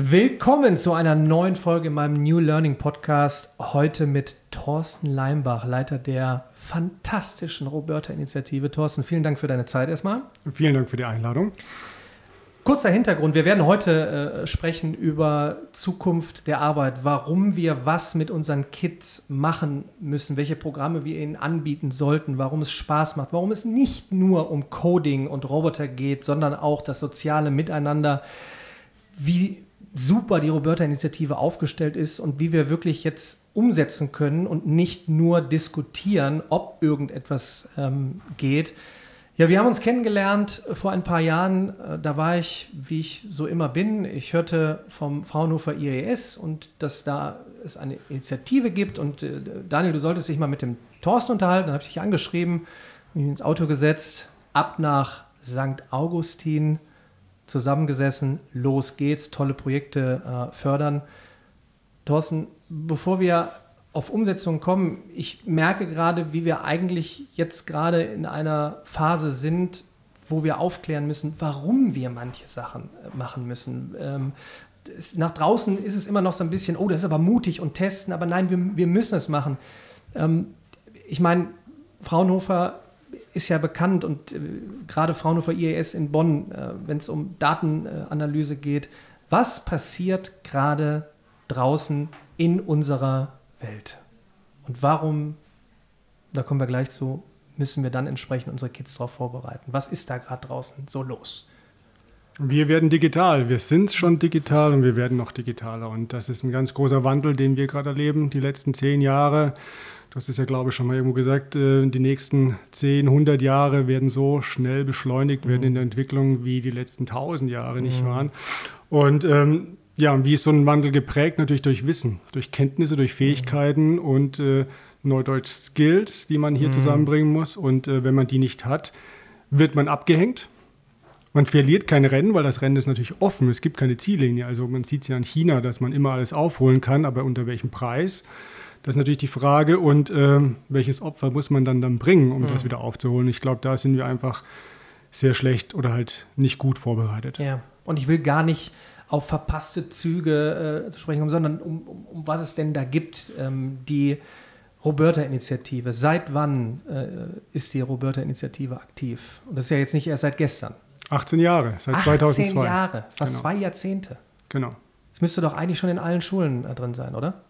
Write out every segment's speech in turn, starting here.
Willkommen zu einer neuen Folge in meinem New Learning Podcast. Heute mit Thorsten Leimbach, Leiter der fantastischen Roberta-Initiative. Thorsten, vielen Dank für deine Zeit erstmal. Vielen Dank für die Einladung. Kurzer Hintergrund. Wir werden heute äh, sprechen über Zukunft der Arbeit, warum wir was mit unseren Kids machen müssen, welche Programme wir ihnen anbieten sollten, warum es Spaß macht, warum es nicht nur um Coding und Roboter geht, sondern auch das soziale Miteinander. Wie super die Roberta-Initiative aufgestellt ist und wie wir wirklich jetzt umsetzen können und nicht nur diskutieren, ob irgendetwas ähm, geht. Ja, wir haben uns kennengelernt vor ein paar Jahren. Äh, da war ich, wie ich so immer bin. Ich hörte vom Fraunhofer IES und dass da es eine Initiative gibt. Und äh, Daniel, du solltest dich mal mit dem Thorsten unterhalten. Dann habe ich dich angeschrieben, mich ins Auto gesetzt, ab nach St. Augustin zusammengesessen, los geht's, tolle Projekte äh, fördern. Thorsten, bevor wir auf Umsetzung kommen, ich merke gerade, wie wir eigentlich jetzt gerade in einer Phase sind, wo wir aufklären müssen, warum wir manche Sachen äh, machen müssen. Ähm, es, nach draußen ist es immer noch so ein bisschen, oh, das ist aber mutig und testen, aber nein, wir, wir müssen es machen. Ähm, ich meine, Fraunhofer ist ja bekannt und äh, gerade Fraunhofer IAS in Bonn, äh, wenn es um Datenanalyse geht, was passiert gerade draußen in unserer Welt? Und warum, da kommen wir gleich zu, müssen wir dann entsprechend unsere Kids darauf vorbereiten? Was ist da gerade draußen so los? Wir werden digital. Wir sind schon digital und wir werden noch digitaler. Und das ist ein ganz großer Wandel, den wir gerade erleben, die letzten zehn Jahre. Hast es ja, glaube ich, schon mal irgendwo gesagt, äh, die nächsten 10, 100 Jahre werden so schnell beschleunigt werden in der Entwicklung, wie die letzten 1000 Jahre nicht mhm. waren. Und ähm, ja, wie ist so ein Wandel geprägt? Natürlich durch Wissen, durch Kenntnisse, durch Fähigkeiten mhm. und äh, Neudeutsch Skills, die man hier mhm. zusammenbringen muss. Und äh, wenn man die nicht hat, wird man abgehängt. Man verliert kein Rennen, weil das Rennen ist natürlich offen. Es gibt keine Ziellinie. Also man sieht es ja in China, dass man immer alles aufholen kann, aber unter welchem Preis? Das ist natürlich die Frage. Und äh, welches Opfer muss man dann, dann bringen, um mhm. das wieder aufzuholen? Ich glaube, da sind wir einfach sehr schlecht oder halt nicht gut vorbereitet. Ja, und ich will gar nicht auf verpasste Züge äh, zu sprechen kommen, sondern um, um, um, was es denn da gibt. Ähm, die Roberta-Initiative. Seit wann äh, ist die Roberta-Initiative aktiv? Und das ist ja jetzt nicht erst seit gestern. 18 Jahre, seit 18 2002. 18 Jahre, fast genau. zwei Jahrzehnte. Genau. Das müsste doch eigentlich schon in allen Schulen äh, drin sein, oder?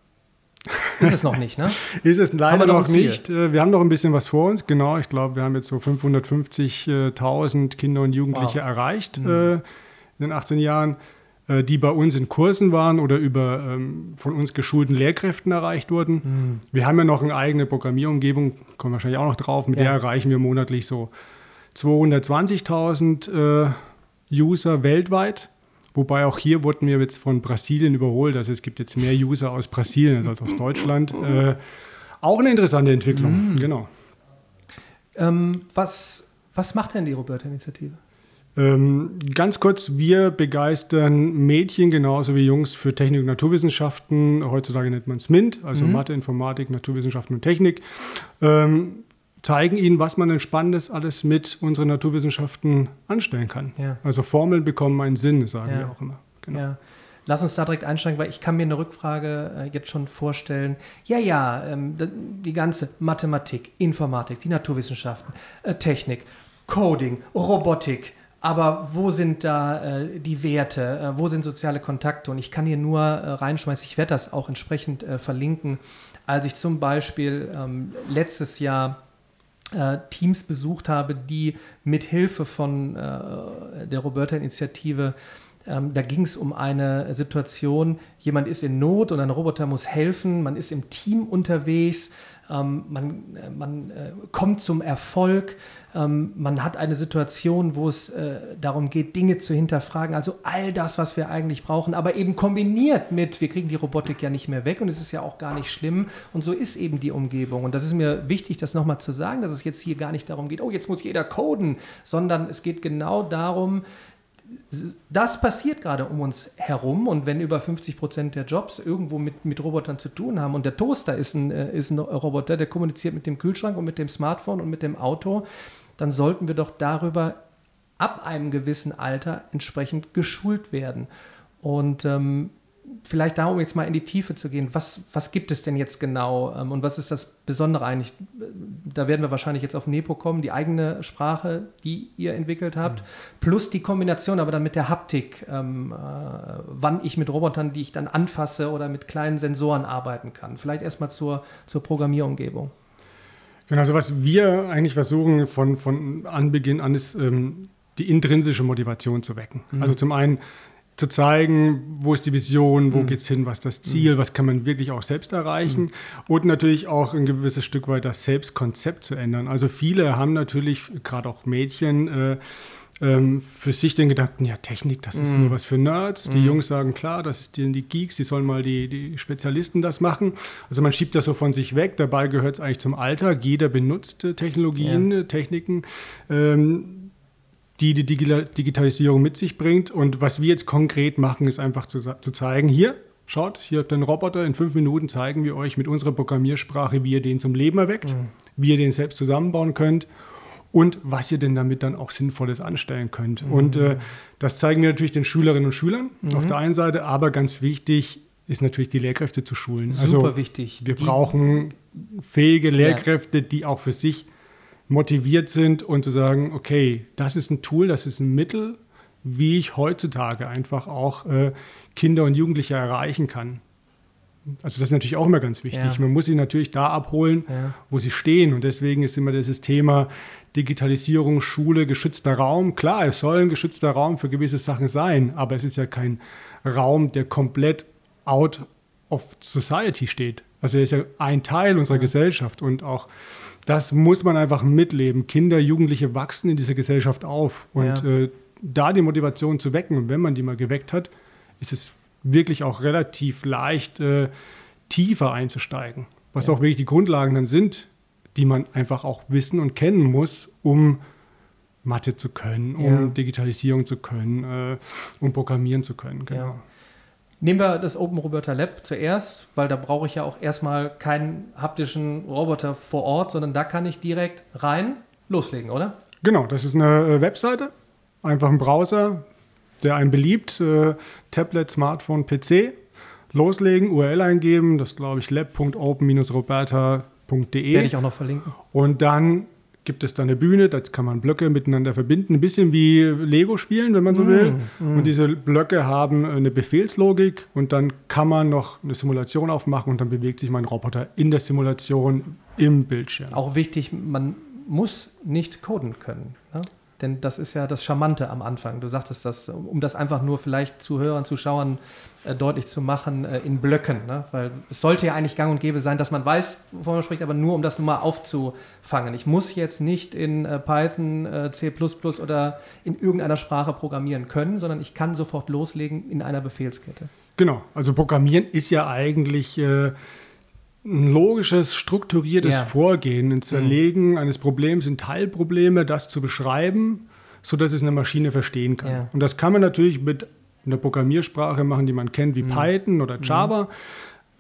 Ist es noch nicht, ne? ist es leider noch, nicht. Äh, wir haben noch ein bisschen was vor uns. Genau, ich glaube, wir haben jetzt so 550.000 Kinder und Jugendliche wow. erreicht mhm. äh, in den 18 Jahren, äh, die bei uns in Kursen waren oder über ähm, von uns geschulten Lehrkräften erreicht wurden. Mhm. Wir haben ja noch eine eigene Programmierumgebung, kommen wahrscheinlich auch noch drauf, mit ja. der erreichen wir monatlich so 220.000 äh, User weltweit. Wobei auch hier wurden wir jetzt von Brasilien überholt. Also es gibt jetzt mehr User aus Brasilien als aus Deutschland. Äh, auch eine interessante Entwicklung, mhm. genau. Ähm, was, was macht denn die Roberta-Initiative? Ähm, ganz kurz, wir begeistern Mädchen genauso wie Jungs für Technik und Naturwissenschaften. Heutzutage nennt man es MINT, also mhm. Mathe, Informatik, Naturwissenschaften und Technik. Ähm, zeigen ihnen, was man denn Spannendes alles mit unseren Naturwissenschaften anstellen kann. Ja. Also Formeln bekommen einen Sinn, sagen ja. wir auch immer. Genau. Ja. Lass uns da direkt einsteigen, weil ich kann mir eine Rückfrage äh, jetzt schon vorstellen. Ja, ja, ähm, die ganze Mathematik, Informatik, die Naturwissenschaften, äh, Technik, Coding, Robotik. Aber wo sind da äh, die Werte? Äh, wo sind soziale Kontakte? Und ich kann hier nur äh, reinschmeißen, ich werde das auch entsprechend verlinken. Als ich zum Beispiel ähm, letztes Jahr Teams besucht habe, die mit Hilfe von äh, der Roberta-Initiative ähm, da ging es um eine Situation, jemand ist in Not und ein Roboter muss helfen, man ist im Team unterwegs, ähm, man, äh, man äh, kommt zum Erfolg, ähm, man hat eine Situation, wo es äh, darum geht, Dinge zu hinterfragen, also all das, was wir eigentlich brauchen, aber eben kombiniert mit, wir kriegen die Robotik ja nicht mehr weg und es ist ja auch gar nicht schlimm. Und so ist eben die Umgebung. Und das ist mir wichtig, das nochmal zu sagen, dass es jetzt hier gar nicht darum geht, oh, jetzt muss jeder coden, sondern es geht genau darum, das passiert gerade um uns herum und wenn über 50 Prozent der Jobs irgendwo mit, mit Robotern zu tun haben und der Toaster ist ein, äh, ist ein Roboter, der kommuniziert mit dem Kühlschrank und mit dem Smartphone und mit dem Auto, dann sollten wir doch darüber ab einem gewissen Alter entsprechend geschult werden. Und ähm, vielleicht da, um jetzt mal in die Tiefe zu gehen, was, was gibt es denn jetzt genau ähm, und was ist das Besondere eigentlich? Da werden wir wahrscheinlich jetzt auf Nepo kommen, die eigene Sprache, die ihr entwickelt habt, mhm. plus die Kombination aber dann mit der Haptik, ähm, äh, wann ich mit Robotern, die ich dann anfasse oder mit kleinen Sensoren arbeiten kann. Vielleicht erstmal zur, zur Programmierumgebung. Genau, also was wir eigentlich versuchen von, von Anbeginn an ist, ähm, die intrinsische Motivation zu wecken. Mhm. Also zum einen zu zeigen, wo ist die Vision, wo mhm. geht es hin, was ist das Ziel, mhm. was kann man wirklich auch selbst erreichen mhm. und natürlich auch ein gewisses Stück weit das Selbstkonzept zu ändern. Also viele haben natürlich, gerade auch Mädchen, äh, ähm, für sich den Gedanken, ja, Technik, das ist mhm. nur was für Nerds. Die mhm. Jungs sagen, klar, das ist die, die Geeks, die sollen mal die, die Spezialisten das machen. Also man schiebt das so von sich weg. Dabei gehört es eigentlich zum Alltag. Jeder benutzt Technologien, ja. Techniken. Ähm, die die Digitalisierung mit sich bringt. Und was wir jetzt konkret machen, ist einfach zu, zu zeigen, hier, schaut, hier habt ihr einen Roboter, in fünf Minuten zeigen wir euch mit unserer Programmiersprache, wie ihr den zum Leben erweckt, mhm. wie ihr den selbst zusammenbauen könnt und was ihr denn damit dann auch Sinnvolles anstellen könnt. Mhm. Und äh, das zeigen wir natürlich den Schülerinnen und Schülern mhm. auf der einen Seite, aber ganz wichtig ist natürlich die Lehrkräfte zu schulen. Super also, wichtig. Wir die, brauchen fähige Lehrkräfte, ja. die auch für sich motiviert sind und zu sagen, okay, das ist ein Tool, das ist ein Mittel, wie ich heutzutage einfach auch äh, Kinder und Jugendliche erreichen kann. Also das ist natürlich auch immer ganz wichtig. Ja. Man muss sie natürlich da abholen, ja. wo sie stehen. Und deswegen ist immer dieses Thema Digitalisierung, Schule, geschützter Raum. Klar, es soll ein geschützter Raum für gewisse Sachen sein, aber es ist ja kein Raum, der komplett out of society steht. Also er ist ja ein Teil unserer ja. Gesellschaft und auch das muss man einfach mitleben. Kinder, Jugendliche wachsen in dieser Gesellschaft auf. Und ja. äh, da die Motivation zu wecken, und wenn man die mal geweckt hat, ist es wirklich auch relativ leicht, äh, tiefer einzusteigen. Was ja. auch wirklich die Grundlagen dann sind, die man einfach auch wissen und kennen muss, um Mathe zu können, um ja. Digitalisierung zu können, äh, um Programmieren zu können. Genau. Nehmen wir das Open Roboter Lab zuerst, weil da brauche ich ja auch erstmal keinen haptischen Roboter vor Ort, sondern da kann ich direkt rein loslegen, oder? Genau, das ist eine äh, Webseite, einfach ein Browser, der einen beliebt, äh, Tablet, Smartphone, PC. Loslegen, URL eingeben, das glaube ich lab.open-roberta.de. Werde ich auch noch verlinken. Und dann gibt es da eine Bühne, da kann man Blöcke miteinander verbinden, ein bisschen wie Lego spielen, wenn man so will. Mm, Und diese Blöcke haben eine Befehlslogik und dann kann man noch eine Simulation aufmachen und dann bewegt sich mein Roboter in der Simulation im Bildschirm. Auch wichtig, man muss nicht coden können. Ne? Denn das ist ja das Charmante am Anfang. Du sagtest das, um das einfach nur vielleicht Zuhörern, Zuschauern äh, deutlich zu machen, äh, in Blöcken. Ne? Weil es sollte ja eigentlich gang und gäbe sein, dass man weiß, wovon man spricht, aber nur um das nur mal aufzufangen. Ich muss jetzt nicht in äh, Python, äh, C oder in irgendeiner Sprache programmieren können, sondern ich kann sofort loslegen in einer Befehlskette. Genau, also Programmieren ist ja eigentlich äh, ein logisches, strukturiertes ja. Vorgehen, ein Zerlegen mhm. eines Problems in Teilprobleme, das zu beschreiben, sodass es eine Maschine verstehen kann. Ja. Und das kann man natürlich mit einer Programmiersprache machen, die man kennt, wie mhm. Python oder Java. Mhm.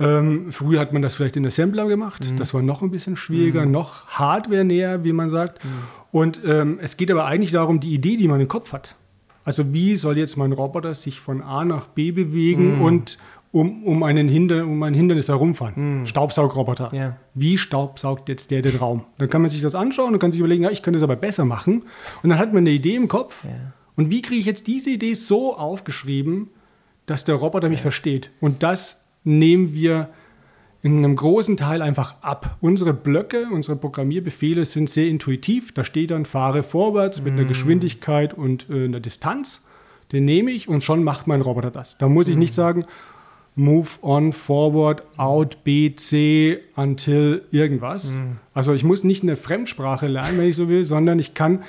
Ähm, früher hat man das vielleicht in Assembler gemacht. Mhm. Das war noch ein bisschen schwieriger, mhm. noch hardware-näher, wie man sagt. Mhm. Und ähm, es geht aber eigentlich darum, die Idee, die man im Kopf hat. Also wie soll jetzt mein Roboter sich von A nach B bewegen und, um, um, einen Hinder, um ein Hindernis herumfahren. Mhm. Staubsaugroboter. Ja. Wie staubsaugt jetzt der den Raum? Dann kann man sich das anschauen und kann sich überlegen, ja, ich könnte es aber besser machen. Und dann hat man eine Idee im Kopf. Ja. Und wie kriege ich jetzt diese Idee so aufgeschrieben, dass der Roboter mich versteht? Und das nehmen wir in einem großen Teil einfach ab. Unsere Blöcke, unsere Programmierbefehle sind sehr intuitiv. Da steht dann, fahre vorwärts mit einer hm. Geschwindigkeit und äh, einer Distanz. Den nehme ich und schon macht mein Roboter das. Da muss ich nicht hm. sagen, move on, forward, out, B, C, until irgendwas. Mhm. Also ich muss nicht eine Fremdsprache lernen, wenn ich so will, sondern ich kann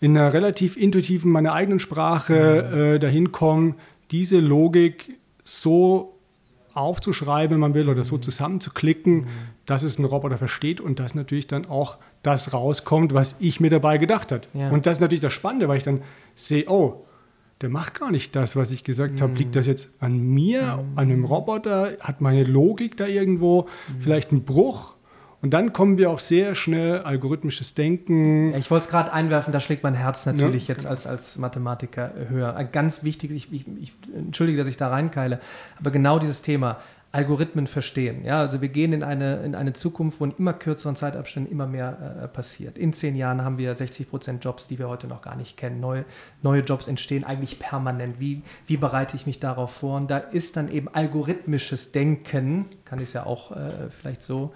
in einer relativ intuitiven, meiner eigenen Sprache mhm. äh, dahin kommen, diese Logik so aufzuschreiben, wenn man will, oder so mhm. zusammenzuklicken, mhm. dass es ein Roboter versteht und dass natürlich dann auch das rauskommt, was ich mir dabei gedacht habe. Ja. Und das ist natürlich das Spannende, weil ich dann sehe, oh, der macht gar nicht das, was ich gesagt habe. Liegt das jetzt an mir, an einem Roboter? Hat meine Logik da irgendwo vielleicht einen Bruch? Und dann kommen wir auch sehr schnell algorithmisches Denken. Ja, ich wollte es gerade einwerfen, da schlägt mein Herz natürlich ja, jetzt als, als Mathematiker höher. Ganz wichtig, ich, ich, ich entschuldige, dass ich da reinkeile, aber genau dieses Thema, Algorithmen verstehen. Ja, also wir gehen in eine, in eine Zukunft, wo in immer kürzeren Zeitabständen immer mehr äh, passiert. In zehn Jahren haben wir 60 Prozent Jobs, die wir heute noch gar nicht kennen. Neue, neue Jobs entstehen eigentlich permanent. Wie, wie bereite ich mich darauf vor? Und da ist dann eben algorithmisches Denken, kann ich es ja auch äh, vielleicht so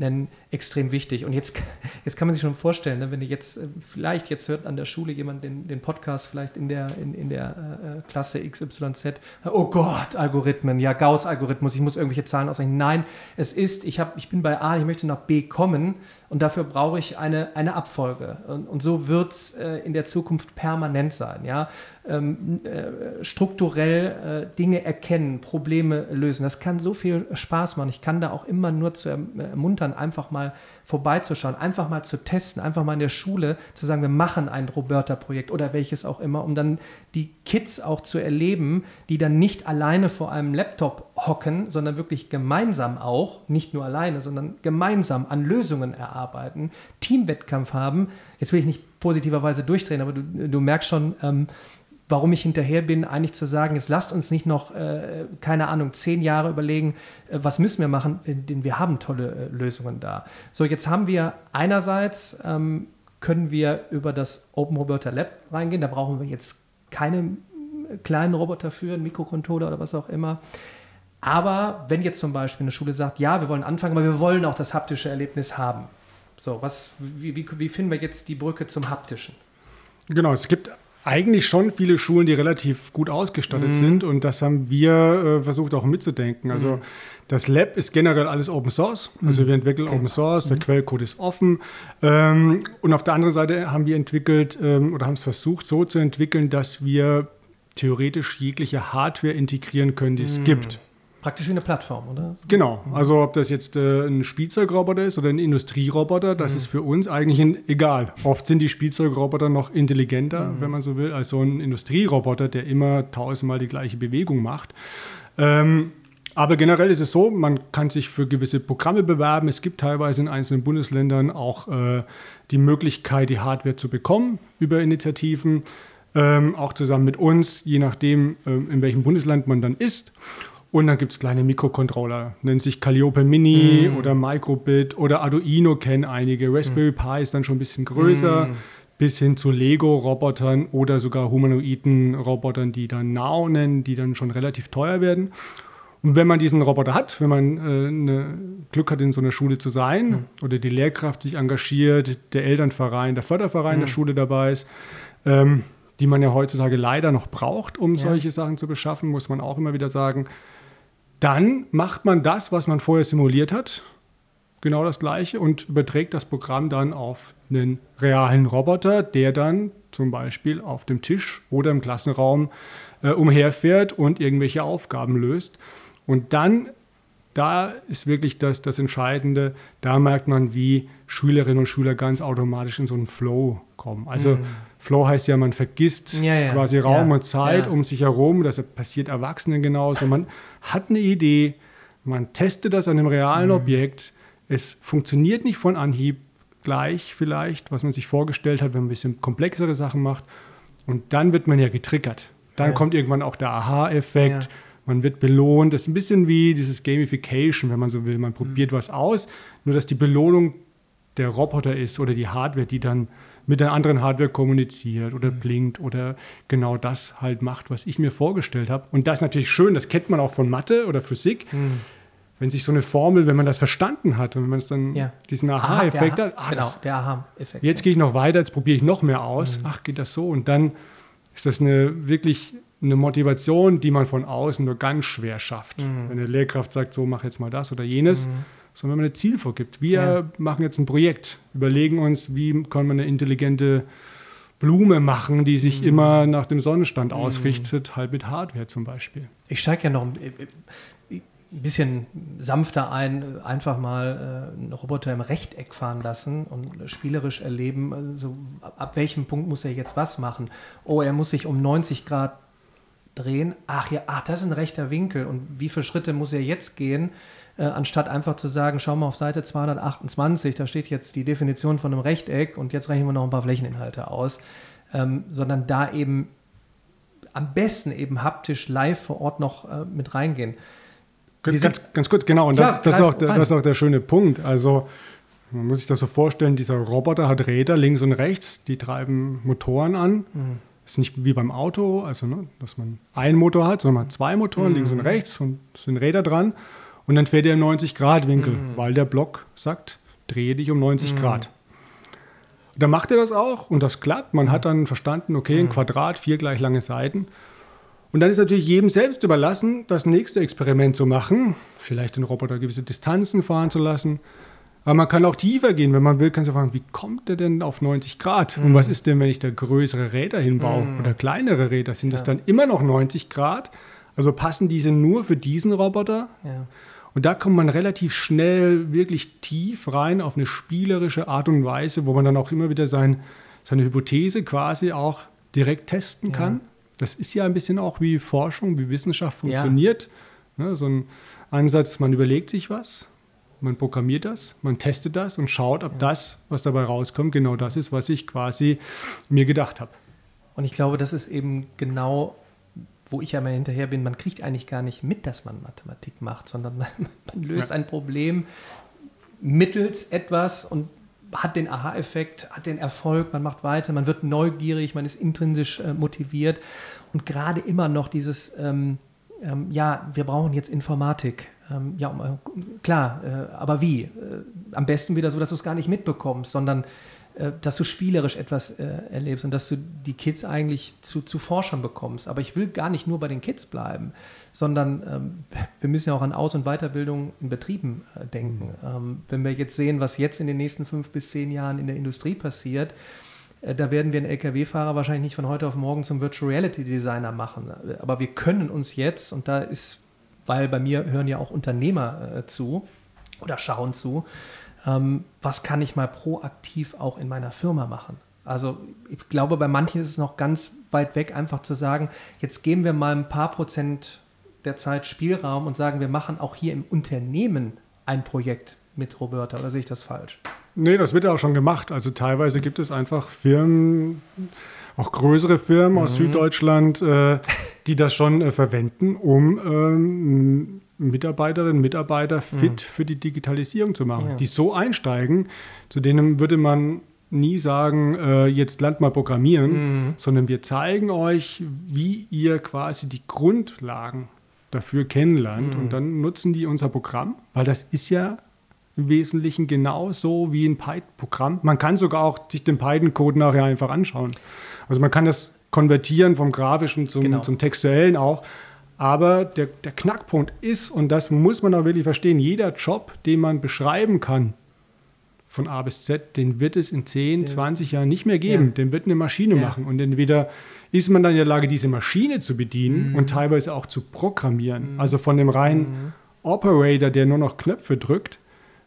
nennen, extrem wichtig. Und jetzt, jetzt kann man sich schon vorstellen, ne, wenn ihr jetzt, äh, vielleicht jetzt hört an der Schule jemand den, den Podcast vielleicht in der, in, in der äh, äh Klasse XYZ, oh Gott, Algorithmen, ja, Gauss-Algorithmus, ich muss irgendwelche Zahlen ausrechnen. Nein, es ist, ich, hab, ich bin bei A, ich möchte nach B kommen und dafür brauche ich eine, eine Abfolge. Und, und so wird es in der Zukunft permanent sein. Ja? Ähm, äh, strukturell Dinge erkennen, Probleme lösen. Das kann so viel Spaß machen. Ich kann da auch immer nur zu ermuntern, einfach mal vorbeizuschauen, einfach mal zu testen, einfach mal in der Schule zu sagen, wir machen ein Roberta-Projekt oder welches auch immer, um dann die Kids auch zu erleben, die dann nicht alleine vor einem Laptop hocken, sondern wirklich gemeinsam auch, nicht nur alleine, sondern gemeinsam an Lösungen erarbeiten, Teamwettkampf haben. Jetzt will ich nicht positiverweise durchdrehen, aber du, du merkst schon, ähm, warum ich hinterher bin, eigentlich zu sagen, jetzt lasst uns nicht noch, äh, keine Ahnung, zehn Jahre überlegen, äh, was müssen wir machen, denn wir haben tolle äh, Lösungen da. So, jetzt haben wir einerseits, ähm, können wir über das Open Roboter Lab reingehen, da brauchen wir jetzt keine äh, kleinen Roboter für, einen Mikrocontroller oder was auch immer. Aber wenn jetzt zum Beispiel eine Schule sagt, ja, wir wollen anfangen, aber wir wollen auch das haptische Erlebnis haben. So, was, wie, wie, wie finden wir jetzt die Brücke zum haptischen? Genau, es gibt eigentlich schon viele Schulen, die relativ gut ausgestattet mhm. sind und das haben wir äh, versucht auch mitzudenken. Also mhm. das Lab ist generell alles Open Source, also mhm. wir entwickeln okay. Open Source, der mhm. Quellcode ist offen ähm, und auf der anderen Seite haben wir entwickelt ähm, oder haben es versucht so zu entwickeln, dass wir theoretisch jegliche Hardware integrieren können, die es mhm. gibt. Praktisch wie eine Plattform, oder? Genau. Also ob das jetzt äh, ein Spielzeugroboter ist oder ein Industrieroboter, das mhm. ist für uns eigentlich ein, egal. Oft sind die Spielzeugroboter noch intelligenter, mhm. wenn man so will, als so ein Industrieroboter, der immer tausendmal die gleiche Bewegung macht. Ähm, aber generell ist es so, man kann sich für gewisse Programme bewerben. Es gibt teilweise in einzelnen Bundesländern auch äh, die Möglichkeit, die Hardware zu bekommen über Initiativen, ähm, auch zusammen mit uns, je nachdem, äh, in welchem Bundesland man dann ist. Und dann gibt es kleine Mikrocontroller, nennt sich Calliope Mini mm. oder Microbit oder Arduino kennen einige. Raspberry mm. Pi ist dann schon ein bisschen größer, mm. bis hin zu Lego-Robotern oder sogar humanoiden Robotern, die dann Now nennen, die dann schon relativ teuer werden. Und wenn man diesen Roboter hat, wenn man äh, eine Glück hat, in so einer Schule zu sein mm. oder die Lehrkraft sich engagiert, der Elternverein, der Förderverein der mm. Schule dabei ist, ähm, die man ja heutzutage leider noch braucht, um ja. solche Sachen zu beschaffen, muss man auch immer wieder sagen, dann macht man das, was man vorher simuliert hat, genau das gleiche und überträgt das Programm dann auf einen realen Roboter, der dann zum Beispiel auf dem Tisch oder im Klassenraum äh, umherfährt und irgendwelche Aufgaben löst. Und dann, da ist wirklich das, das Entscheidende, da merkt man, wie Schülerinnen und Schüler ganz automatisch in so einen Flow kommen. Also mhm. Flow heißt ja, man vergisst ja, ja. quasi Raum ja, und Zeit um sich herum. Das passiert Erwachsenen genauso. Man hat eine Idee, man testet das an einem realen mhm. Objekt. Es funktioniert nicht von Anhieb gleich vielleicht, was man sich vorgestellt hat, wenn man ein bisschen komplexere Sachen macht. Und dann wird man ja getriggert. Dann kommt irgendwann auch der Aha-Effekt. Man wird belohnt. Das ist ein bisschen wie dieses Gamification, wenn man so will. Man probiert mhm. was aus, nur dass die Belohnung der Roboter ist oder die Hardware, die dann mit der anderen Hardware kommuniziert oder mhm. blinkt oder genau das halt macht, was ich mir vorgestellt habe. Und das ist natürlich schön, das kennt man auch von Mathe oder Physik. Mhm. Wenn sich so eine Formel, wenn man das verstanden hat und wenn man es dann ja. diesen Aha-Effekt hat, ah, genau, das, der Aha-Effekt. Jetzt gehe ich noch weiter, jetzt probiere ich noch mehr aus. Mhm. Ach, geht das so? Und dann ist das eine wirklich eine Motivation, die man von außen nur ganz schwer schafft. Mhm. Wenn eine Lehrkraft sagt, so mach jetzt mal das oder jenes. Mhm sondern wenn man ein Ziel vorgibt. Wir ja. machen jetzt ein Projekt, überlegen uns, wie kann man eine intelligente Blume machen, die sich mhm. immer nach dem Sonnenstand mhm. ausrichtet, halt mit Hardware zum Beispiel. Ich steige ja noch ein bisschen sanfter ein, einfach mal äh, einen Roboter im Rechteck fahren lassen und spielerisch erleben, also ab welchem Punkt muss er jetzt was machen. Oh, er muss sich um 90 Grad drehen. Ach ja, ach, das ist ein rechter Winkel. Und wie viele Schritte muss er jetzt gehen, äh, anstatt einfach zu sagen, schau mal auf Seite 228, da steht jetzt die Definition von einem Rechteck und jetzt rechnen wir noch ein paar Flächeninhalte aus. Ähm, sondern da eben am besten eben haptisch live vor Ort noch äh, mit reingehen. Ganz, ganz, ganz, kurz, genau, und das, ja, das, ist auch der, das ist auch der schöne Punkt. Also man muss sich das so vorstellen, dieser Roboter hat Räder links und rechts, die treiben Motoren an. Mhm. Ist nicht wie beim Auto, also ne, dass man einen Motor hat, sondern man hat zwei Motoren, mhm. links und rechts und es sind Räder dran. Und dann fährt er im 90-Grad-Winkel, mhm. weil der Block sagt, drehe dich um 90 mhm. Grad. Da macht er das auch und das klappt. Man hat dann verstanden, okay, ein mhm. Quadrat, vier gleich lange Seiten. Und dann ist natürlich jedem selbst überlassen, das nächste Experiment zu machen, vielleicht den Roboter gewisse Distanzen fahren zu lassen. Aber man kann auch tiefer gehen, wenn man will, kann sich fragen, wie kommt der denn auf 90 Grad? Mhm. Und was ist denn, wenn ich da größere Räder hinbaue mhm. oder kleinere Räder? Sind ja. das dann immer noch 90 Grad? Also passen diese nur für diesen Roboter? Ja. Und da kommt man relativ schnell wirklich tief rein auf eine spielerische Art und Weise, wo man dann auch immer wieder sein, seine Hypothese quasi auch direkt testen kann. Ja. Das ist ja ein bisschen auch wie Forschung, wie Wissenschaft funktioniert. Ja. Ne, so ein Ansatz, man überlegt sich was, man programmiert das, man testet das und schaut, ob ja. das, was dabei rauskommt, genau das ist, was ich quasi mir gedacht habe. Und ich glaube, das ist eben genau, wo ich ja mal hinterher bin, man kriegt eigentlich gar nicht mit, dass man Mathematik macht, sondern man, man löst ja. ein Problem mittels etwas und hat den Aha-Effekt, hat den Erfolg, man macht weiter, man wird neugierig, man ist intrinsisch äh, motiviert und gerade immer noch dieses, ähm, ähm, ja, wir brauchen jetzt Informatik. Ähm, ja, klar, äh, aber wie? Äh, am besten wieder so, dass du es gar nicht mitbekommst, sondern äh, dass du spielerisch etwas äh, erlebst und dass du die Kids eigentlich zu, zu Forschern bekommst. Aber ich will gar nicht nur bei den Kids bleiben, sondern ähm, wir müssen ja auch an Aus- und Weiterbildung in Betrieben äh, denken. Mhm. Ähm, wenn wir jetzt sehen, was jetzt in den nächsten fünf bis zehn Jahren in der Industrie passiert, äh, da werden wir einen Lkw-Fahrer wahrscheinlich nicht von heute auf morgen zum Virtual Reality Designer machen. Aber wir können uns jetzt, und da ist weil bei mir hören ja auch Unternehmer äh, zu oder schauen zu. Ähm, was kann ich mal proaktiv auch in meiner Firma machen? Also ich glaube, bei manchen ist es noch ganz weit weg, einfach zu sagen, jetzt geben wir mal ein paar Prozent der Zeit Spielraum und sagen, wir machen auch hier im Unternehmen ein Projekt mit Roberta. Oder sehe ich das falsch? Nee, das wird ja auch schon gemacht. Also teilweise gibt es einfach Firmen, auch größere Firmen mhm. aus Süddeutschland, äh, die das schon äh, verwenden, um ähm, Mitarbeiterinnen und Mitarbeiter fit mhm. für die Digitalisierung zu machen, ja. die so einsteigen, zu denen würde man nie sagen, äh, jetzt lernt mal programmieren, mhm. sondern wir zeigen euch, wie ihr quasi die Grundlagen dafür kennenlernt mhm. und dann nutzen die unser Programm, weil das ist ja im Wesentlichen genauso wie ein Python-Programm. Man kann sogar auch sich den Python-Code nachher einfach anschauen. Also man kann das konvertieren vom Grafischen zum, genau. zum Textuellen auch. Aber der, der Knackpunkt ist, und das muss man auch wirklich verstehen, jeder Job, den man beschreiben kann, von A bis Z, den wird es in 10, 20 Jahren nicht mehr geben. Ja. Den wird eine Maschine ja. machen. Und entweder ist man dann in der Lage, diese Maschine zu bedienen mhm. und teilweise auch zu programmieren. Mhm. Also von dem reinen mhm. Operator, der nur noch Knöpfe drückt,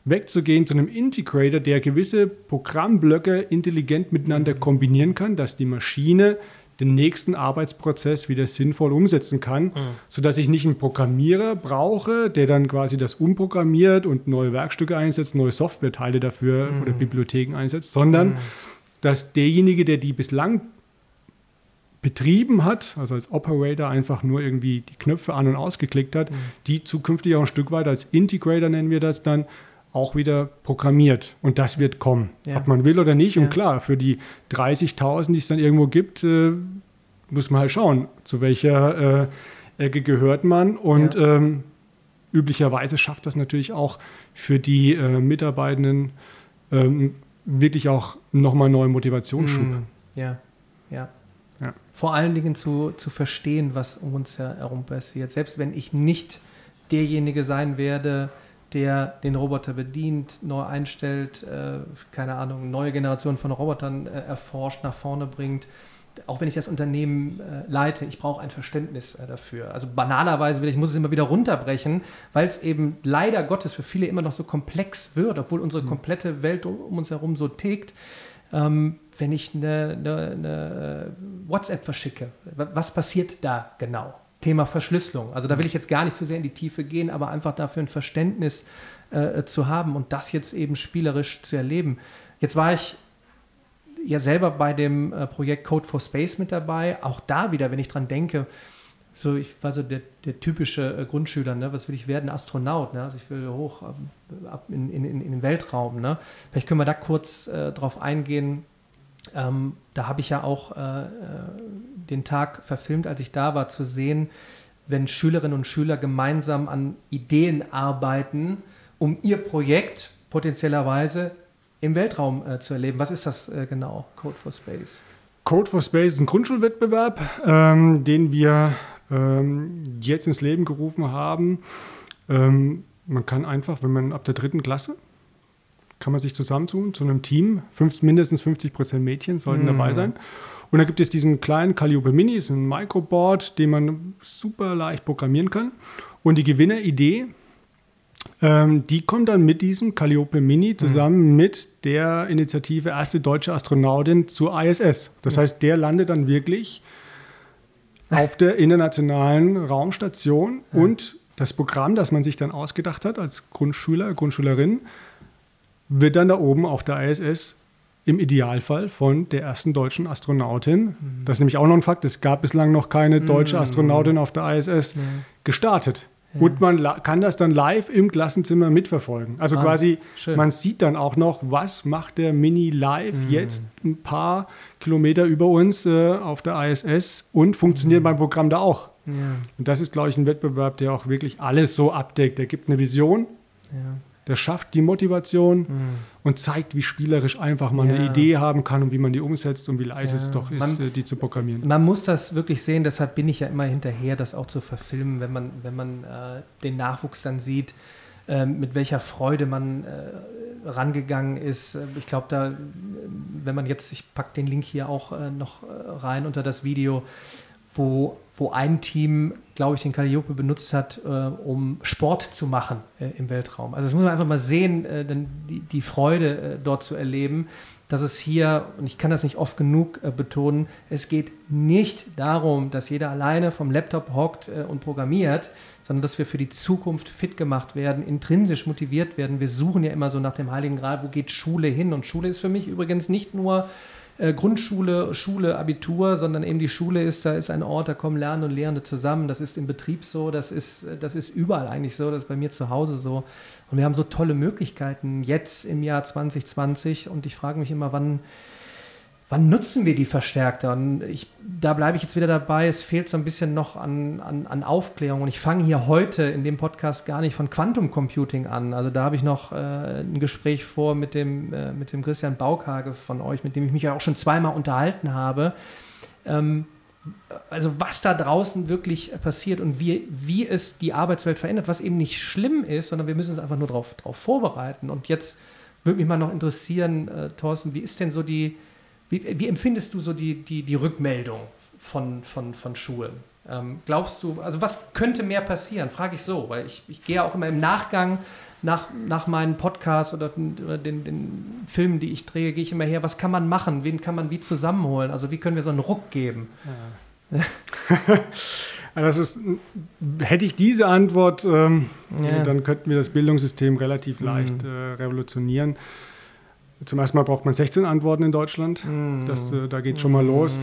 wegzugehen zu einem Integrator, der gewisse Programmblöcke intelligent miteinander kombinieren kann, dass die Maschine den nächsten Arbeitsprozess wieder sinnvoll umsetzen kann, mhm. sodass ich nicht einen Programmierer brauche, der dann quasi das umprogrammiert und neue Werkstücke einsetzt, neue Softwareteile dafür mhm. oder Bibliotheken einsetzt, sondern mhm. dass derjenige, der die bislang betrieben hat, also als Operator einfach nur irgendwie die Knöpfe an und ausgeklickt hat, mhm. die zukünftig auch ein Stück weit als Integrator nennen wir das dann, auch wieder programmiert. Und das wird kommen, ja. ob man will oder nicht. Ja. Und klar, für die 30.000, die es dann irgendwo gibt, äh, muss man halt schauen, zu welcher äh, Ecke gehört man. Und ja. ähm, üblicherweise schafft das natürlich auch für die äh, Mitarbeitenden ähm, wirklich auch nochmal neuen Motivationsschub. Mm, ja, ja. ja. Vor allen Dingen zu, zu verstehen, was um uns herum passiert. Selbst wenn ich nicht derjenige sein werde, der den Roboter bedient, neu einstellt, äh, keine Ahnung, neue Generationen von Robotern äh, erforscht, nach vorne bringt. Auch wenn ich das Unternehmen äh, leite, ich brauche ein Verständnis äh, dafür. Also banalerweise, ich muss es immer wieder runterbrechen, weil es eben leider Gottes für viele immer noch so komplex wird, obwohl unsere mhm. komplette Welt um uns herum so tickt. Ähm, wenn ich eine, eine, eine WhatsApp verschicke? Was passiert da genau? Thema Verschlüsselung. Also da will ich jetzt gar nicht zu sehr in die Tiefe gehen, aber einfach dafür ein Verständnis äh, zu haben und das jetzt eben spielerisch zu erleben. Jetzt war ich ja selber bei dem äh, Projekt Code for Space mit dabei. Auch da wieder, wenn ich dran denke, so ich war so der, der typische äh, Grundschüler, ne? was will ich werden? Astronaut, ne? also ich will hoch ähm, ab in, in, in, den Weltraum. Ne? Vielleicht können wir da kurz äh, drauf eingehen. Ähm, da habe ich ja auch äh, äh, den Tag verfilmt, als ich da war, zu sehen, wenn Schülerinnen und Schüler gemeinsam an Ideen arbeiten, um ihr Projekt potenziellerweise im Weltraum äh, zu erleben. Was ist das äh, genau, Code for Space? Code for Space ist ein Grundschulwettbewerb, ähm, den wir ähm, jetzt ins Leben gerufen haben. Ähm, man kann einfach, wenn man ab der dritten Klasse, kann man sich zusammentun zu einem Team. Fünf, mindestens 50 Prozent Mädchen sollten mm. dabei sein. Und da gibt es diesen kleinen Calliope Mini, ist ein Microboard, den man super leicht programmieren kann. Und die Gewinneridee ähm, die kommt dann mit diesem Calliope Mini zusammen mhm. mit der Initiative Erste Deutsche Astronautin zur ISS. Das ja. heißt, der landet dann wirklich auf der internationalen Raumstation ja. und das Programm, das man sich dann ausgedacht hat als Grundschüler, Grundschülerin, wird dann da oben auf der ISS im Idealfall von der ersten deutschen Astronautin, mhm. das ist nämlich auch noch ein Fakt, es gab bislang noch keine deutsche mhm. Astronautin auf der ISS, gestartet. Und man kann das dann live im Klassenzimmer mitverfolgen. Also ah, quasi, schön. man sieht dann auch noch, was macht der Mini live mhm. jetzt ein paar Kilometer über uns äh, auf der ISS und funktioniert mhm. mein Programm da auch. Ja. Und das ist, glaube ich, ein Wettbewerb, der auch wirklich alles so abdeckt. Der gibt eine Vision. Ja der schafft die Motivation mhm. und zeigt, wie spielerisch einfach man ja. eine Idee haben kann und wie man die umsetzt und wie leicht ja. es doch ist, man, äh, die zu programmieren. Man muss das wirklich sehen, deshalb bin ich ja immer hinterher, das auch zu verfilmen, wenn man, wenn man äh, den Nachwuchs dann sieht, äh, mit welcher Freude man äh, rangegangen ist. Ich glaube, da, wenn man jetzt, ich packe den Link hier auch äh, noch äh, rein unter das Video, wo, wo ein Team, glaube ich, den Calliope benutzt hat, äh, um Sport zu machen äh, im Weltraum. Also das muss man einfach mal sehen, äh, denn die, die Freude äh, dort zu erleben, dass es hier, und ich kann das nicht oft genug äh, betonen, es geht nicht darum, dass jeder alleine vom Laptop hockt äh, und programmiert, sondern dass wir für die Zukunft fit gemacht werden, intrinsisch motiviert werden. Wir suchen ja immer so nach dem Heiligen Gral, wo geht Schule hin? Und Schule ist für mich übrigens nicht nur äh, Grundschule, Schule, Abitur, sondern eben die Schule ist, da ist ein Ort, da kommen Lernende und Lehrende zusammen. Das ist im Betrieb so, das ist, das ist überall eigentlich so, das ist bei mir zu Hause so. Und wir haben so tolle Möglichkeiten jetzt im Jahr 2020 und ich frage mich immer, wann wann nutzen wir die verstärkter? Und ich, da bleibe ich jetzt wieder dabei. Es fehlt so ein bisschen noch an, an, an Aufklärung. Und ich fange hier heute in dem Podcast gar nicht von Quantum Computing an. Also da habe ich noch äh, ein Gespräch vor mit dem, äh, mit dem Christian Baukage von euch, mit dem ich mich ja auch schon zweimal unterhalten habe. Ähm, also was da draußen wirklich passiert und wie, wie es die Arbeitswelt verändert, was eben nicht schlimm ist, sondern wir müssen uns einfach nur darauf vorbereiten. Und jetzt würde mich mal noch interessieren, äh, Thorsten, wie ist denn so die, wie, wie empfindest du so die, die, die Rückmeldung von, von, von Schulen? Ähm, glaubst du, also was könnte mehr passieren? Frage ich so, weil ich, ich gehe auch immer im Nachgang nach, nach meinen Podcasts oder, oder den, den, Filmen, die ich drehe, gehe ich immer her, was kann man machen? Wen kann man wie zusammenholen? Also wie können wir so einen Ruck geben? Ja. das ist, hätte ich diese Antwort, ähm, ja. dann könnten wir das Bildungssystem relativ leicht mhm. äh, revolutionieren. Zum ersten Mal braucht man 16 Antworten in Deutschland. Mm. Das, äh, da geht schon mal los.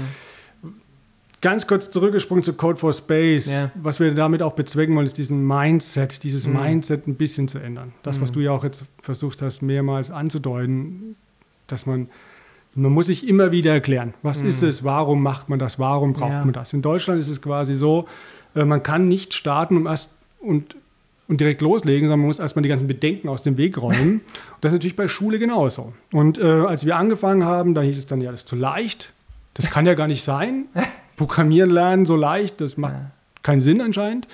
Ganz kurz zurückgesprungen zu Code for Space. Yeah. Was wir damit auch bezwecken wollen, ist diesen Mindset, dieses mm. Mindset ein bisschen zu ändern. Das, mm. was du ja auch jetzt versucht hast, mehrmals anzudeuten, dass man, man muss sich immer wieder erklären, was ist es, warum macht man das, warum braucht ja. man das. In Deutschland ist es quasi so, äh, man kann nicht starten um erst und und direkt loslegen, sondern man muss erstmal die ganzen Bedenken aus dem Weg räumen. Und das ist natürlich bei Schule genauso. Und äh, als wir angefangen haben, da hieß es dann, ja, das ist zu leicht. Das kann ja gar nicht sein. Programmieren lernen so leicht, das macht keinen Sinn anscheinend.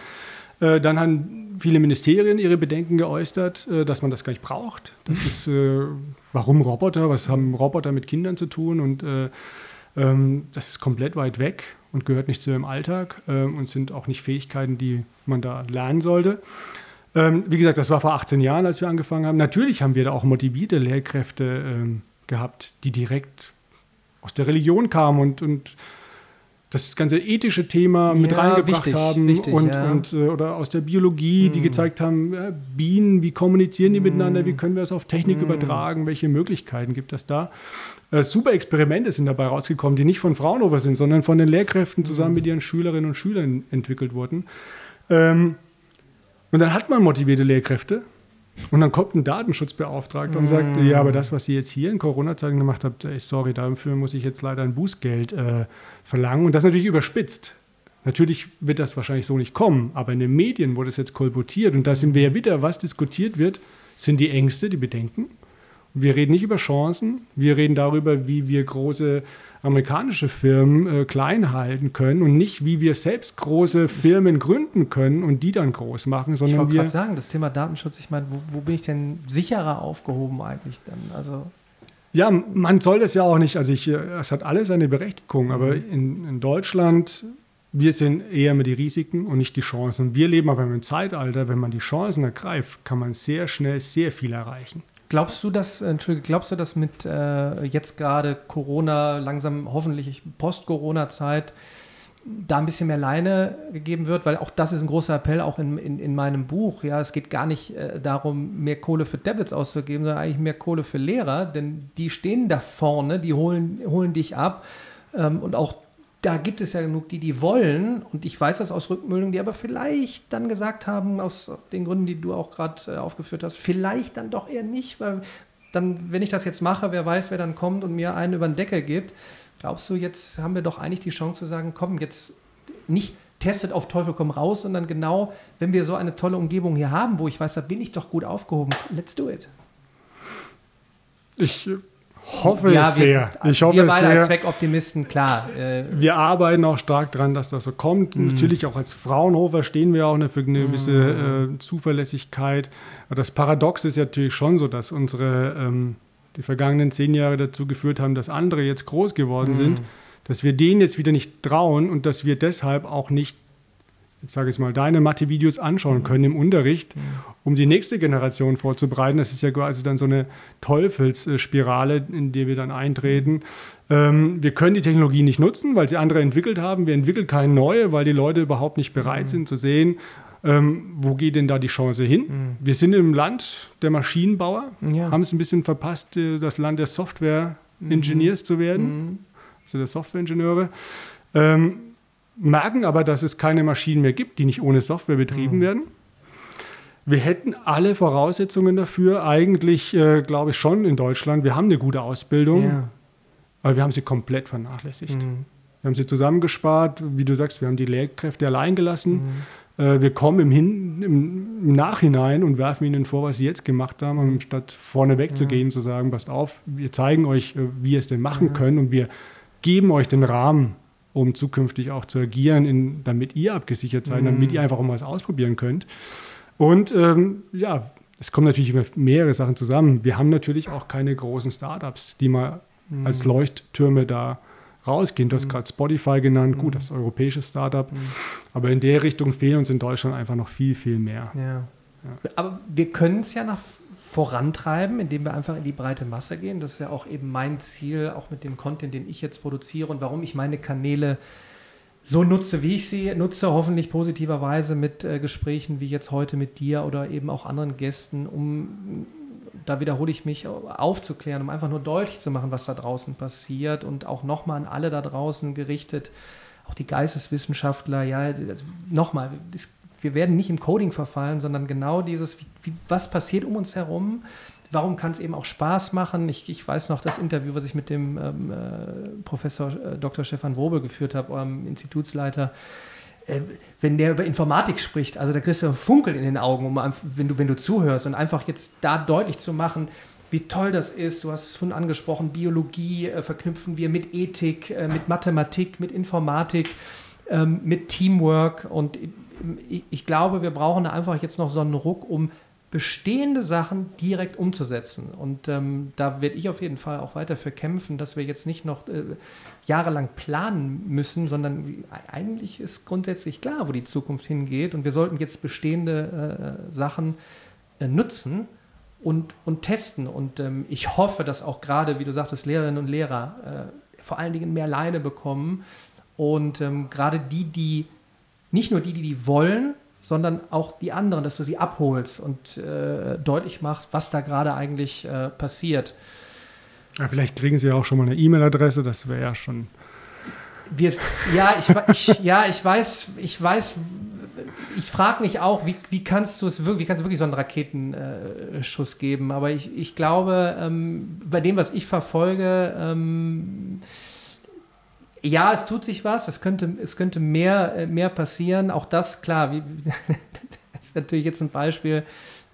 Äh, dann haben viele Ministerien ihre Bedenken geäußert, äh, dass man das gar nicht braucht. Das ist, äh, warum Roboter? Was haben Roboter mit Kindern zu tun? Und äh, ähm, das ist komplett weit weg und gehört nicht zu ihrem Alltag ähm, und sind auch nicht Fähigkeiten, die man da lernen sollte. Ähm, wie gesagt, das war vor 18 Jahren, als wir angefangen haben. Natürlich haben wir da auch motivierte Lehrkräfte ähm, gehabt, die direkt aus der Religion kamen und, und das ganze ethische Thema mit ja, reingebracht wichtig, haben wichtig, und, ja. und äh, oder aus der Biologie, mm. die gezeigt haben, äh, Bienen, wie kommunizieren die mm. miteinander, wie können wir das auf Technik mm. übertragen, welche Möglichkeiten gibt es da. Äh, super Experimente sind dabei rausgekommen, die nicht von Fraunhofer sind, sondern von den Lehrkräften zusammen mit ihren Schülerinnen und Schülern entwickelt wurden. Ähm, und dann hat man motivierte Lehrkräfte und dann kommt ein Datenschutzbeauftragter mm. und sagt, ja, aber das, was ihr jetzt hier in Corona-Zeiten gemacht habt, ey, sorry, dafür muss ich jetzt leider ein Bußgeld äh, verlangen. Und das natürlich überspitzt. Natürlich wird das wahrscheinlich so nicht kommen, aber in den Medien wurde es jetzt kolportiert und da sind wir ja wieder, was diskutiert wird, sind die Ängste, die Bedenken. Wir reden nicht über Chancen, wir reden darüber, wie wir große amerikanische Firmen äh, klein halten können und nicht, wie wir selbst große Firmen gründen können und die dann groß machen, sondern ich wollte gerade sagen, das Thema Datenschutz, ich meine, wo, wo, bin ich denn sicherer aufgehoben eigentlich dann? Also ja, man soll das ja auch nicht, also ich, äh, es hat alles seine Berechtigung, aber mhm. in, in Deutschland wir sehen eher immer die Risiken und nicht die Chancen. Wir leben aber im Zeitalter, wenn man die Chancen ergreift, kann man sehr schnell sehr viel erreichen. Glaubst du, dass, Entschuldige, glaubst du, dass mit äh, jetzt gerade Corona, langsam hoffentlich Post-Corona-Zeit, da ein bisschen mehr Leine gegeben wird, weil auch das ist ein großer Appell, auch in, in, in meinem Buch. Ja, es geht gar nicht äh, darum, mehr Kohle für Tablets auszugeben, sondern eigentlich mehr Kohle für Lehrer, denn die stehen da vorne, die holen, holen dich ab. Ähm, und auch da gibt es ja genug, die die wollen. Und ich weiß das aus Rückmeldungen, die aber vielleicht dann gesagt haben, aus den Gründen, die du auch gerade äh, aufgeführt hast, vielleicht dann doch eher nicht, weil dann, wenn ich das jetzt mache, wer weiß, wer dann kommt und mir einen über den Deckel gibt. Glaubst du, jetzt haben wir doch eigentlich die Chance zu sagen, komm, jetzt nicht testet auf Teufel komm raus, sondern genau, wenn wir so eine tolle Umgebung hier haben, wo ich weiß, da bin ich doch gut aufgehoben, let's do it. Ich hoffe ja, es sehr. Wir, ich hoffe wir beide als Zweckoptimisten, klar. Äh wir arbeiten auch stark daran, dass das so kommt. Mhm. Natürlich auch als Fraunhofer stehen wir auch für eine gewisse mhm. äh, Zuverlässigkeit. Aber das Paradox ist ja natürlich schon so, dass unsere ähm, die vergangenen zehn Jahre dazu geführt haben, dass andere jetzt groß geworden mhm. sind, dass wir denen jetzt wieder nicht trauen und dass wir deshalb auch nicht jetzt sage ich mal, deine Mathe-Videos anschauen können im Unterricht, um die nächste Generation vorzubereiten. Das ist ja quasi dann so eine Teufelsspirale, in die wir dann eintreten. Ähm, wir können die Technologie nicht nutzen, weil sie andere entwickelt haben. Wir entwickeln keine neue, weil die Leute überhaupt nicht bereit mhm. sind zu sehen, ähm, wo geht denn da die Chance hin? Mhm. Wir sind im Land der Maschinenbauer, ja. haben es ein bisschen verpasst, äh, das Land der Software-Engineers mhm. zu werden, mhm. also der Software-Ingenieure. Ähm, merken aber, dass es keine Maschinen mehr gibt, die nicht ohne Software betrieben mhm. werden. Wir hätten alle Voraussetzungen dafür, eigentlich, äh, glaube ich, schon in Deutschland. Wir haben eine gute Ausbildung, ja. aber wir haben sie komplett vernachlässigt. Mhm. Wir haben sie zusammengespart, wie du sagst, wir haben die Lehrkräfte allein gelassen. Mhm. Äh, wir kommen im, Hin im, Nachhinein und werfen ihnen vor, was sie jetzt gemacht haben, anstatt vorne wegzugehen, ja. zu sagen, passt auf, wir zeigen euch, äh, wie ihr es denn machen ja. könnt und wir geben euch den Rahmen, um zukünftig auch zu agieren, in, damit ihr abgesichert seid, mhm. damit ihr einfach auch mal was ausprobieren könnt. Und ähm, ja, es kommen natürlich mehrere Sachen zusammen. Wir haben natürlich auch keine großen Startups, die mal mhm. als Leuchttürme da rausgehen. Du hast mhm. gerade Spotify genannt, gut, mhm. das europäische Startup. Mhm. Aber in der Richtung fehlen uns in Deutschland einfach noch viel, viel mehr. Ja. Ja. Aber wir können es ja nach vorantreiben, indem wir einfach in die breite Masse gehen. Das ist ja auch eben mein Ziel, auch mit dem Content, den ich jetzt produziere und warum ich meine Kanäle so nutze, wie ich sie nutze, hoffentlich positiverweise mit äh, Gesprächen wie jetzt heute mit dir oder eben auch anderen Gästen, um, da wiederhole ich mich, aufzuklären, um einfach nur deutlich zu machen, was da draußen passiert und auch nochmal an alle da draußen gerichtet, auch die Geisteswissenschaftler, ja, also nochmal, es wir werden nicht im Coding verfallen, sondern genau dieses, wie, wie, was passiert um uns herum, warum kann es eben auch Spaß machen. Ich, ich, weiß noch das Interview, was ich mit dem ähm, äh, Professor äh, Dr. Stefan Wobel geführt habe, eurem Institutsleiter. Äh, wenn der über Informatik spricht, also da kriegst du einen Funkel in den Augen, um, wenn, du, wenn du zuhörst und einfach jetzt da deutlich zu machen, wie toll das ist. Du hast es vorhin angesprochen, Biologie äh, verknüpfen wir mit Ethik, äh, mit Mathematik, mit Informatik, ähm, mit Teamwork und ich glaube, wir brauchen einfach jetzt noch so einen Ruck, um bestehende Sachen direkt umzusetzen. Und ähm, da werde ich auf jeden Fall auch weiter für kämpfen, dass wir jetzt nicht noch äh, jahrelang planen müssen, sondern eigentlich ist grundsätzlich klar, wo die Zukunft hingeht. Und wir sollten jetzt bestehende äh, Sachen äh, nutzen und, und testen. Und ähm, ich hoffe, dass auch gerade, wie du sagtest, Lehrerinnen und Lehrer äh, vor allen Dingen mehr Leine bekommen. Und ähm, gerade die, die, nicht nur die, die die wollen, sondern auch die anderen, dass du sie abholst und äh, deutlich machst, was da gerade eigentlich äh, passiert. Ja, vielleicht kriegen sie auch schon mal eine E-Mail-Adresse, das wäre ja schon. Wir, ja, ich, ich, ja, ich weiß, ich weiß, ich frage mich auch, wie, wie kannst du es wirklich, wie kannst du wirklich so einen Raketenschuss geben? Aber ich, ich glaube, ähm, bei dem, was ich verfolge, ähm, ja, es tut sich was, es könnte, es könnte mehr, äh, mehr passieren. Auch das, klar, wie, das ist natürlich jetzt ein Beispiel.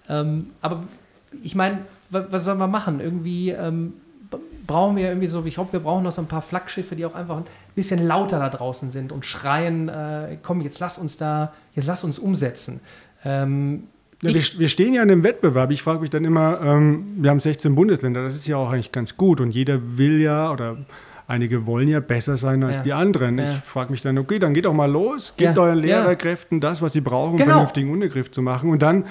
Ähm, aber ich meine, was, sollen wir machen? Irgendwie ähm, brauchen wir irgendwie so, ich glaube, wir brauchen noch so ein paar Flaggschiffe, die auch einfach ein bisschen lauter da draußen sind und schreien, äh, komm, jetzt lass uns da, jetzt lass uns umsetzen. Ähm, ja, wir, wir, stehen ja in einem Wettbewerb. Ich frage mich dann immer, ähm, wir haben 16 Bundesländer, das ist ja auch eigentlich ganz gut und jeder will ja oder einige wollen ja besser sein als ja. die anderen. Ja. Ich frage mich dann, okay, dann geht doch mal los, gebt ja. euren Lehrerkräften das, was sie brauchen, um genau. vernünftigen Untergriff zu machen und dann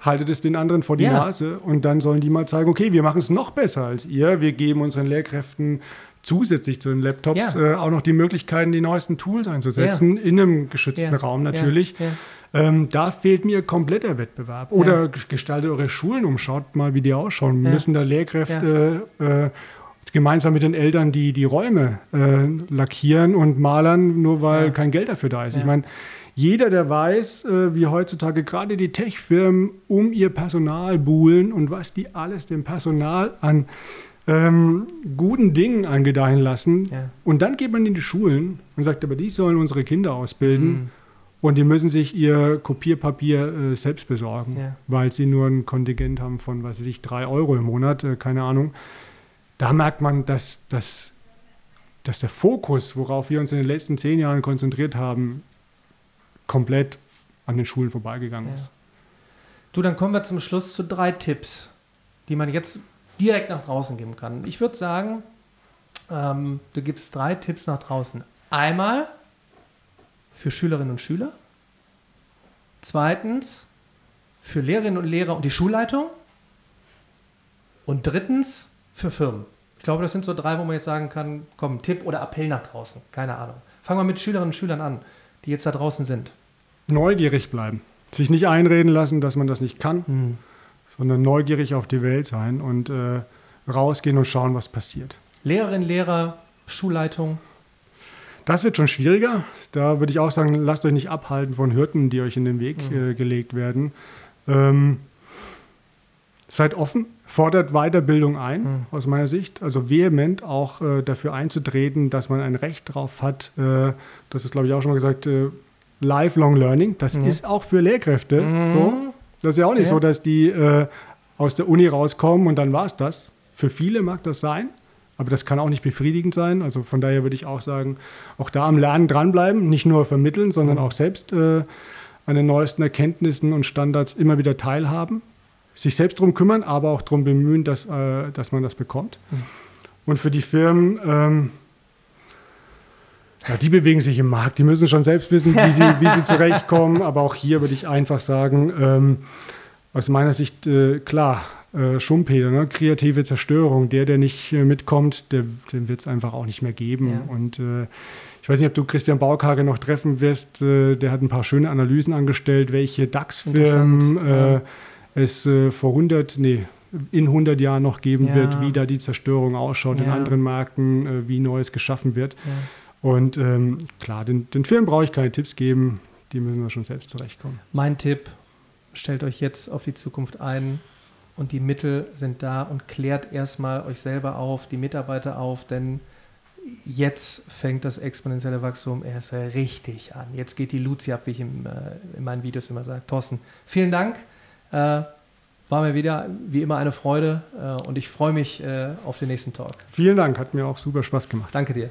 haltet es den anderen vor die ja. Nase und dann sollen die mal zeigen, okay, wir machen es noch besser als ihr. Wir geben unseren Lehrkräften zusätzlich zu den Laptops ja. äh, auch noch die Möglichkeiten, die neuesten Tools einzusetzen, ja. in einem geschützten Raum natürlich. Ähm, da fehlt mir komplett der Wettbewerb. Oder gestaltet eure Schulen um, schaut mal, wie die ausschauen. Müssen da Lehrkräfte äh, gemeinsam mit den Eltern die, die Räume äh, lackieren und malern, nur weil kein Geld dafür da ist. Ich meine, jeder, der weiß, äh, wie heutzutage gerade die Tech-Firmen um ihr Personal buhlen und was die alles dem Personal an ähm, guten Dingen angedeihen lassen. Ja. Und dann geht man in die Schulen und sagt, aber die sollen unsere Kinder ausbilden. Mhm. Und die müssen sich ihr Kopierpapier äh, selbst besorgen, ja. weil sie nur ein Kontingent haben von, was weiß ich, drei Euro im Monat, äh, keine Ahnung. Da merkt man, dass, dass, dass der Fokus, worauf wir uns in den letzten zehn Jahren konzentriert haben, komplett an den Schulen vorbeigegangen ja. ist. Du, dann kommen wir zum Schluss zu drei Tipps, die man jetzt direkt nach draußen geben kann. Ich würde sagen, ähm, du gibst drei Tipps nach draußen. Einmal für Schülerinnen und Schüler. Zweitens für Lehrerinnen und Lehrer und die Schulleitung. Und drittens für Firmen. Ich glaube, das sind so drei, wo man jetzt sagen kann, komm, Tipp oder Appell nach draußen. Keine Ahnung. Fangen wir mit Schülerinnen und Schülern an, die jetzt da draußen sind neugierig bleiben. Sich nicht einreden lassen, dass man das nicht kann, mhm. sondern neugierig auf die Welt sein und äh, rausgehen und schauen, was passiert. Lehrerin, Lehrer, Schulleitung. Das wird schon schwieriger. Da würde ich auch sagen, lasst euch nicht abhalten von Hürden, die euch in den Weg mhm. äh, gelegt werden. Ähm, seid offen, fordert Weiterbildung ein, mhm. aus meiner Sicht. Also vehement auch äh, dafür einzutreten, dass man ein Recht drauf hat. Äh, das ist, glaube ich, auch schon mal gesagt, äh, Lifelong Learning. Das mhm. ist auch für Lehrkräfte mhm. so. Das ist ja auch nicht okay. so, dass die äh, aus der Uni rauskommen und dann war es das. Für viele mag das sein, aber das kann auch nicht befriedigend sein. Also von daher würde ich auch sagen, auch da am Lernen dranbleiben, nicht nur vermitteln, sondern mhm. auch selbst äh, an den neuesten Erkenntnissen und Standards immer wieder teilhaben, sich selbst darum kümmern, aber auch darum bemühen, dass, äh, dass man das bekommt. Mhm. Und für die Firmen, ähm, ja, die bewegen sich im Markt, die müssen schon selbst wissen, wie sie, wie sie zurechtkommen. Aber auch hier würde ich einfach sagen, ähm, aus meiner Sicht, äh, klar, äh, Schumpeter, ne? kreative Zerstörung. Der, der nicht äh, mitkommt, der, den wird es einfach auch nicht mehr geben. Ja. Und äh, ich weiß nicht, ob du Christian Baukage noch treffen wirst. Äh, der hat ein paar schöne Analysen angestellt, welche DAX-Firmen äh, ja. Es vor 100, nee, in 100 Jahren noch geben ja. wird, wie da die Zerstörung ausschaut in anderen Märkten, wie Neues geschaffen wird. Und ähm, klar, den, den Firmen brauche ich keine Tipps geben, die müssen wir schon selbst zurechtkommen. Mein Tipp, stellt euch jetzt auf die Zukunft ein und die Mittel sind da und klärt erstmal euch selber auf, die Mitarbeiter auf, denn jetzt fängt das exponentielle Wachstum erst richtig an. Jetzt geht die Luzi ab, wie ich im, äh, in meinen Videos immer sage. Thorsten, vielen Dank. Äh, war mir wieder wie immer eine Freude äh, und ich freue mich äh, auf den nächsten Talk. Vielen Dank, hat mir auch super Spaß gemacht. Danke dir.